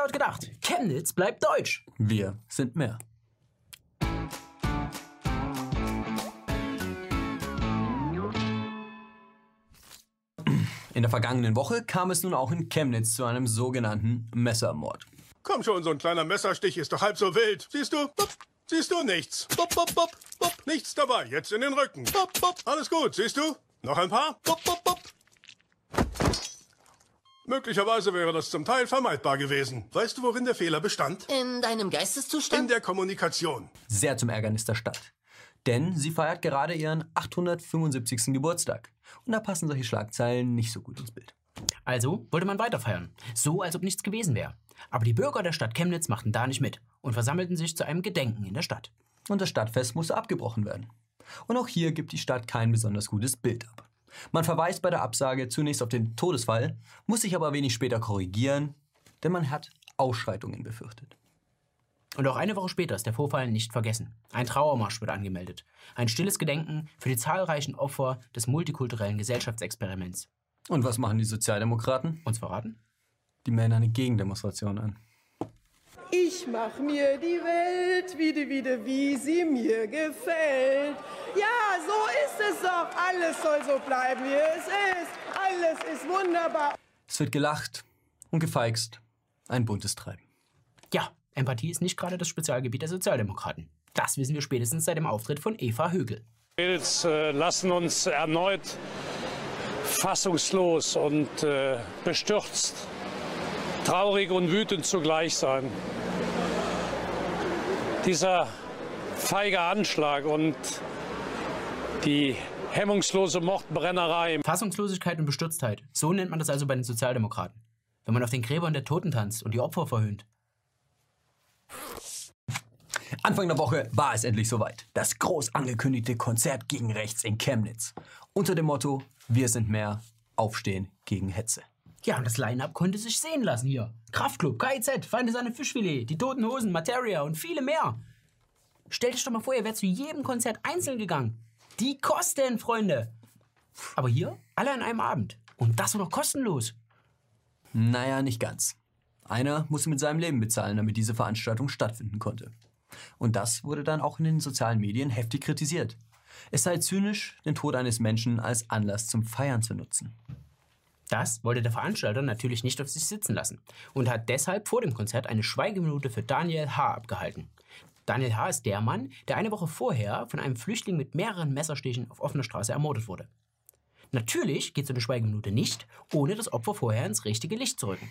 laut gedacht. Chemnitz bleibt deutsch. Wir sind mehr. In der vergangenen Woche kam es nun auch in Chemnitz zu einem sogenannten Messermord. Komm schon, so ein kleiner Messerstich ist doch halb so wild. Siehst du? Bup. Siehst du nichts? Bup, bup, bup, bup. Nichts dabei. Jetzt in den Rücken. Bup, bup. Alles gut, siehst du? Noch ein paar? Bup, bup, bup. Möglicherweise wäre das zum Teil vermeidbar gewesen. Weißt du, worin der Fehler bestand? In deinem In Geisteszustand? der Kommunikation. Sehr zum Ärgernis der Stadt. Denn sie feiert gerade ihren 875. Geburtstag. Und da passen solche Schlagzeilen nicht so gut ins Bild. Also wollte man weiter feiern. So, als ob nichts gewesen wäre. Aber die Bürger der Stadt Chemnitz machten da nicht mit und versammelten sich zu einem Gedenken in der Stadt. Und das Stadtfest musste abgebrochen werden. Und auch hier gibt die Stadt kein besonders gutes Bild ab. Man verweist bei der Absage zunächst auf den Todesfall, muss sich aber wenig später korrigieren, denn man hat Ausschreitungen befürchtet. Und auch eine Woche später ist der Vorfall nicht vergessen. Ein Trauermarsch wird angemeldet. Ein stilles Gedenken für die zahlreichen Opfer des multikulturellen Gesellschaftsexperiments. Und was machen die Sozialdemokraten? Uns verraten? Die melden eine Gegendemonstration an. Ich mach mir die Welt wieder, wieder, wie sie mir gefällt. Ja, so ist es doch. Alles soll so bleiben, wie es ist. Alles ist wunderbar. Es wird gelacht und gefeixt. Ein buntes Treiben. Ja, Empathie ist nicht gerade das Spezialgebiet der Sozialdemokraten. Das wissen wir spätestens seit dem Auftritt von Eva Högel. Mädels äh, lassen uns erneut fassungslos und äh, bestürzt, traurig und wütend zugleich sein. Dieser feige Anschlag und die hemmungslose Mordbrennerei Fassungslosigkeit und Bestürztheit. So nennt man das also bei den Sozialdemokraten. Wenn man auf den Gräbern der Toten tanzt und die Opfer verhöhnt. Anfang der Woche war es endlich soweit. Das groß angekündigte Konzert gegen rechts in Chemnitz. Unter dem Motto Wir sind mehr, Aufstehen gegen Hetze. Ja, und das Line-Up konnte sich sehen lassen hier. Kraftklub, KIZ, Feinde seine Fischfilet, die Toten Hosen, Materia und viele mehr. Stellt euch doch mal vor, ihr wärt zu jedem Konzert einzeln gegangen. Die Kosten, Freunde. Aber hier alle an einem Abend. Und das war noch kostenlos. Naja, nicht ganz. Einer musste mit seinem Leben bezahlen, damit diese Veranstaltung stattfinden konnte. Und das wurde dann auch in den sozialen Medien heftig kritisiert. Es sei zynisch, den Tod eines Menschen als Anlass zum Feiern zu nutzen. Das wollte der Veranstalter natürlich nicht auf sich sitzen lassen und hat deshalb vor dem Konzert eine Schweigeminute für Daniel H. abgehalten. Daniel H. ist der Mann, der eine Woche vorher von einem Flüchtling mit mehreren Messerstichen auf offener Straße ermordet wurde. Natürlich geht so eine Schweigeminute nicht, ohne das Opfer vorher ins richtige Licht zu rücken.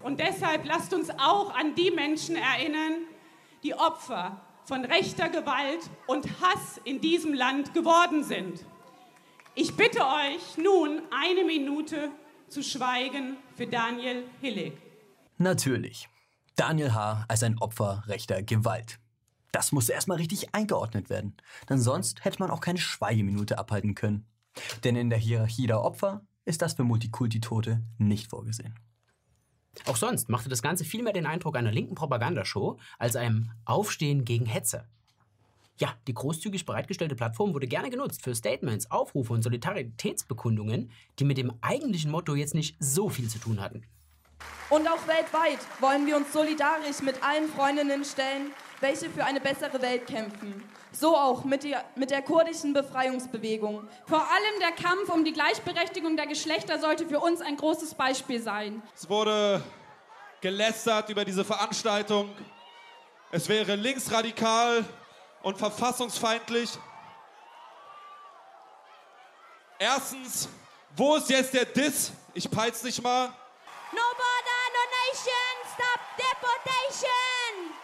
Und deshalb lasst uns auch an die Menschen erinnern, die Opfer von rechter Gewalt und Hass in diesem Land geworden sind. Ich bitte euch nun eine Minute zu schweigen für Daniel Hillig. Natürlich. Daniel H. als ein Opfer rechter Gewalt. Das musste erstmal richtig eingeordnet werden. Denn sonst hätte man auch keine Schweigeminute abhalten können. Denn in der Hierarchie der Opfer ist das für Multikulti-Tote nicht vorgesehen. Auch sonst machte das Ganze vielmehr den Eindruck einer linken Propagandashow als einem Aufstehen gegen Hetze. Ja, die großzügig bereitgestellte Plattform wurde gerne genutzt für Statements, Aufrufe und Solidaritätsbekundungen, die mit dem eigentlichen Motto jetzt nicht so viel zu tun hatten. Und auch weltweit wollen wir uns solidarisch mit allen Freundinnen stellen, welche für eine bessere Welt kämpfen. So auch mit der, mit der kurdischen Befreiungsbewegung. Vor allem der Kampf um die Gleichberechtigung der Geschlechter sollte für uns ein großes Beispiel sein. Es wurde gelästert über diese Veranstaltung. Es wäre linksradikal und verfassungsfeindlich. Erstens, wo ist jetzt der Diss? Ich peil's nicht mal. No border, no nation, stop deportation!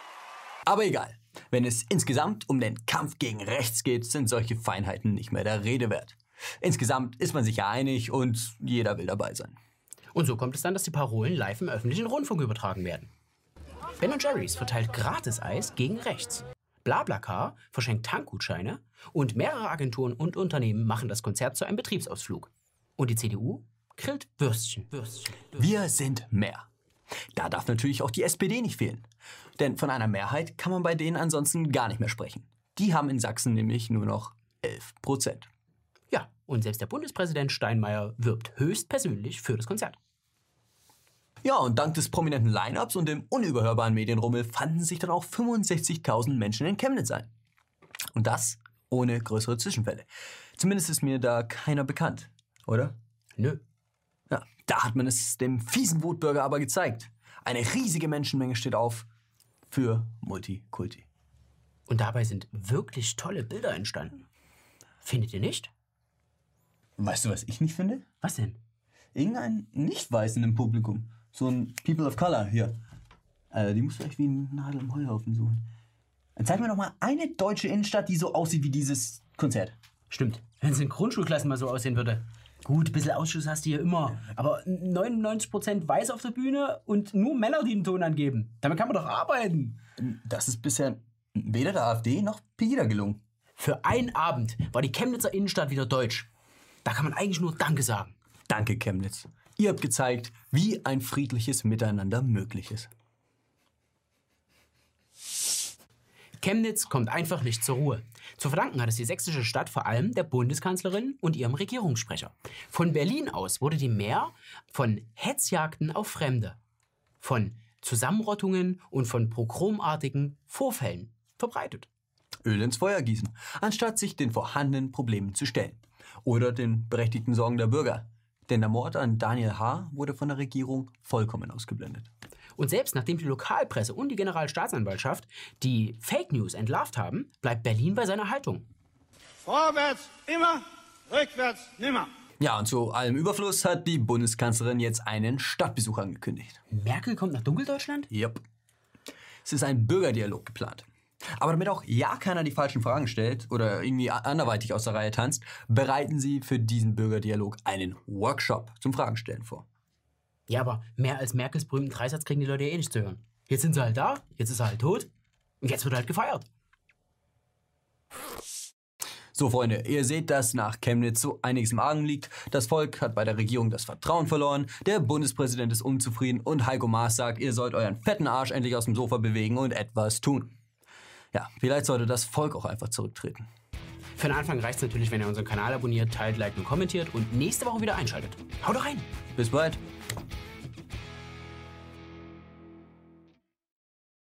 Aber egal. Wenn es insgesamt um den Kampf gegen rechts geht, sind solche Feinheiten nicht mehr der Rede wert. Insgesamt ist man sich ja einig und jeder will dabei sein. Und so kommt es dann, dass die Parolen live im öffentlichen Rundfunk übertragen werden. Ben Jerry's verteilt Gratis-Eis gegen rechts. BlaBlaCar verschenkt Tankgutscheine und mehrere Agenturen und Unternehmen machen das Konzert zu einem Betriebsausflug. Und die CDU grillt Würstchen. Würstchen. Würstchen. Wir sind mehr. Da darf natürlich auch die SPD nicht fehlen. Denn von einer Mehrheit kann man bei denen ansonsten gar nicht mehr sprechen. Die haben in Sachsen nämlich nur noch 11 Prozent. Ja, und selbst der Bundespräsident Steinmeier wirbt höchstpersönlich für das Konzert. Ja, und dank des prominenten Line-Ups und dem unüberhörbaren Medienrummel fanden sich dann auch 65.000 Menschen in Chemnitz ein. Und das ohne größere Zwischenfälle. Zumindest ist mir da keiner bekannt, oder? Nö. Ja, da hat man es dem fiesen Wutbürger aber gezeigt. Eine riesige Menschenmenge steht auf für Multikulti. Und dabei sind wirklich tolle Bilder entstanden. Findet ihr nicht? Weißt du, was ich nicht finde? Was denn? Irgendein Nicht-Weißen im Publikum. So ein People of Color hier. Äh, die muss vielleicht wie ein Nadel im Heuhaufen suchen. Dann zeig mir doch mal eine deutsche Innenstadt, die so aussieht wie dieses Konzert. Stimmt. Wenn es in Grundschulklassen mal so aussehen würde. Gut, ein bisschen Ausschuss hast du hier immer. Aber 99% weiß auf der Bühne und nur Männer, die den Ton angeben. Damit kann man doch arbeiten. Das ist bisher weder der AfD noch Pegida gelungen. Für einen Abend war die Chemnitzer Innenstadt wieder deutsch. Da kann man eigentlich nur Danke sagen. Danke, Chemnitz. Ihr habt gezeigt, wie ein friedliches Miteinander möglich ist. Chemnitz kommt einfach nicht zur Ruhe. Zu verdanken hat es die sächsische Stadt vor allem der Bundeskanzlerin und ihrem Regierungssprecher. Von Berlin aus wurde die Mehr von Hetzjagden auf Fremde, von Zusammenrottungen und von pogromartigen Vorfällen verbreitet. Öl ins Feuer gießen, anstatt sich den vorhandenen Problemen zu stellen. Oder den berechtigten Sorgen der Bürger. Denn der Mord an Daniel H. wurde von der Regierung vollkommen ausgeblendet. Und selbst nachdem die Lokalpresse und die Generalstaatsanwaltschaft die Fake News entlarvt haben, bleibt Berlin bei seiner Haltung. Vorwärts immer, rückwärts nimmer. Ja, und zu allem Überfluss hat die Bundeskanzlerin jetzt einen Stadtbesuch angekündigt. Merkel kommt nach Dunkeldeutschland? Yep. Es ist ein Bürgerdialog geplant. Aber damit auch ja keiner die falschen Fragen stellt oder irgendwie anderweitig aus der Reihe tanzt, bereiten sie für diesen Bürgerdialog einen Workshop zum Fragenstellen vor. Ja, aber mehr als Merkels berühmten Dreisatz kriegen die Leute ja eh nicht zu hören. Jetzt sind sie halt da, jetzt ist er halt tot und jetzt wird halt gefeiert. So, Freunde, ihr seht, dass nach Chemnitz so einiges im Argen liegt. Das Volk hat bei der Regierung das Vertrauen verloren, der Bundespräsident ist unzufrieden und Heiko Maas sagt, ihr sollt euren fetten Arsch endlich aus dem Sofa bewegen und etwas tun. Ja, vielleicht sollte das Volk auch einfach zurücktreten. Für den Anfang reicht es natürlich, wenn ihr unseren Kanal abonniert, teilt, liked und kommentiert und nächste Woche wieder einschaltet. Haut rein! Bis bald!